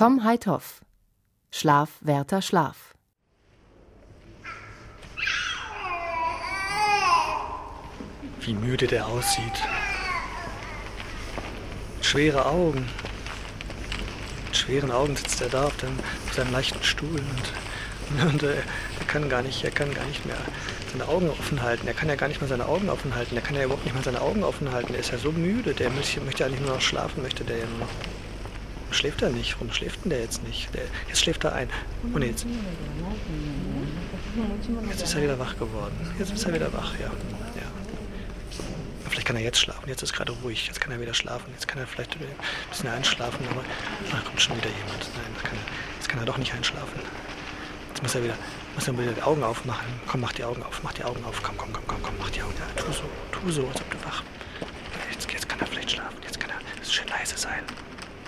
Tom Heithoff. Schlaf, Werther, Schlaf. Wie müde der aussieht. Schwere Augen. Mit schweren Augen sitzt er da auf, dem, auf seinem leichten Stuhl und, und äh, er kann gar nicht, er kann gar nicht mehr seine Augen offen halten. Er kann ja gar nicht mal seine Augen offen halten. Er kann ja überhaupt nicht mal seine Augen offen halten. Er ist ja so müde. Der möchte, möchte eigentlich nur noch schlafen, möchte der ja nur noch. Schläft er nicht? Warum schläft denn der jetzt nicht? Der, jetzt schläft er ein. Und jetzt. Jetzt ist er wieder wach geworden. Jetzt ist er wieder wach, ja. ja. Vielleicht kann er jetzt schlafen. Jetzt ist gerade ruhig. Jetzt kann er wieder schlafen. Jetzt kann er vielleicht ein bisschen einschlafen. Aber ach, kommt schon wieder jemand. Nein, kann er, jetzt kann er doch nicht einschlafen. Jetzt muss er wieder, muss er wieder die Augen aufmachen. Komm, mach die Augen auf. Mach die Augen auf. Komm, komm, komm, komm, komm. Mach die Augen. Ja, tu so. Tu so, als ob du wach. Jetzt, jetzt kann er vielleicht schlafen. Jetzt kann er es schön leise sein.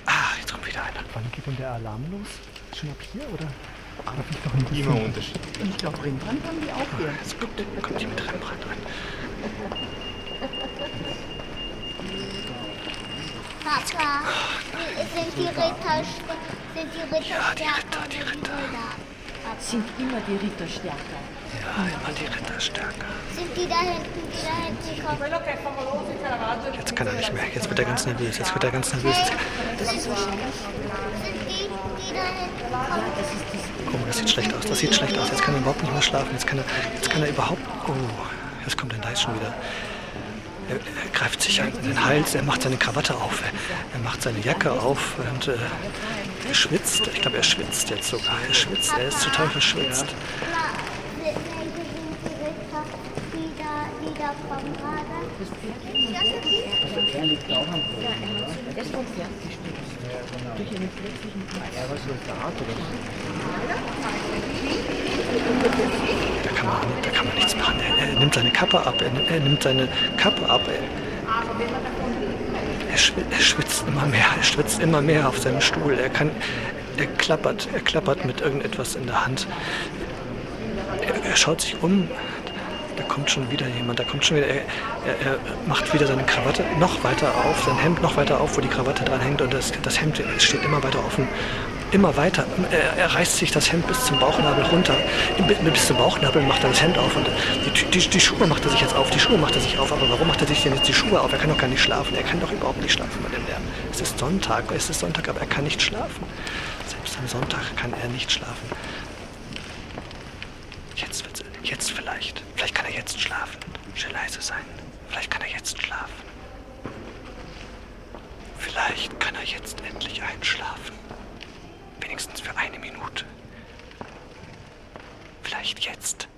Ah, jetzt kommt wieder einer. Wann geht denn der Alarm los? Schon ab hier oder? Darf ich doch ein Immer Unterschied. Ich glaube, Rembrandt haben die auch hier. Jetzt kommt, kommt die mit Rembrandt rein. Papa, sind die Ritter, sind die Ritter Ja, die stärker Ritter, die Ritter. Sind immer die Ritter stärker. Ja, immer die Ritter stärker. Sind die da hinten, die da hinten kommen? Jetzt kann er nicht mehr. Jetzt wird er ganz nervös. Jetzt wird er ganz nervös. Das ist wahrscheinlich. Guck mal, das sieht schlecht aus. Das sieht schlecht aus. Jetzt kann er überhaupt nicht mehr schlafen. Jetzt kann er, jetzt kann er überhaupt. Oh, jetzt kommt der Dice schon wieder. Er, er greift sich an den Hals. Er macht seine Krawatte auf. Er, er macht seine Jacke auf und äh, er schwitzt. Ich glaube, er schwitzt jetzt sogar. Er schwitzt. Er ist total verschwitzt. Oder welche sind die Ritter, die da, die da kommen gerade? Er liegt auch am Boden. Ist vom Pferd gestürzt. Durch einen plötzlichen Er war Soldat oder Da kann man, da kann man nichts machen. Er, er nimmt seine Kappe ab. Er, er nimmt seine Kappe ab. Er, schwitzt, er schwitzt immer mehr. Er schwitzt immer mehr auf seinem Stuhl. Er kann, er klappert, er klappert mit irgendetwas in der Hand. Er, er schaut sich um. Da kommt schon wieder jemand. Da kommt schon wieder. Er, er, er macht wieder seine Krawatte noch weiter auf, sein Hemd noch weiter auf, wo die Krawatte dran hängt und das, das Hemd steht immer weiter offen. Immer weiter. Er, er reißt sich das Hemd bis zum Bauchnabel runter. Bis zum Bauchnabel macht er das Hemd auf und die, die, die Schuhe macht er sich jetzt auf. Die Schuhe macht er sich auf. Aber warum macht er sich denn jetzt die Schuhe auf? Er kann doch gar nicht schlafen. Er kann doch überhaupt nicht schlafen bei dem Lärm. Es ist Sonntag. Es ist Sonntag, aber er kann nicht schlafen. Selbst am Sonntag kann er nicht schlafen. Jetzt wird's, Jetzt vielleicht. Vielleicht kann er jetzt schlafen. Schön leise sein. Vielleicht kann er jetzt schlafen. Vielleicht kann er jetzt endlich einschlafen. Wenigstens für eine Minute. Vielleicht jetzt.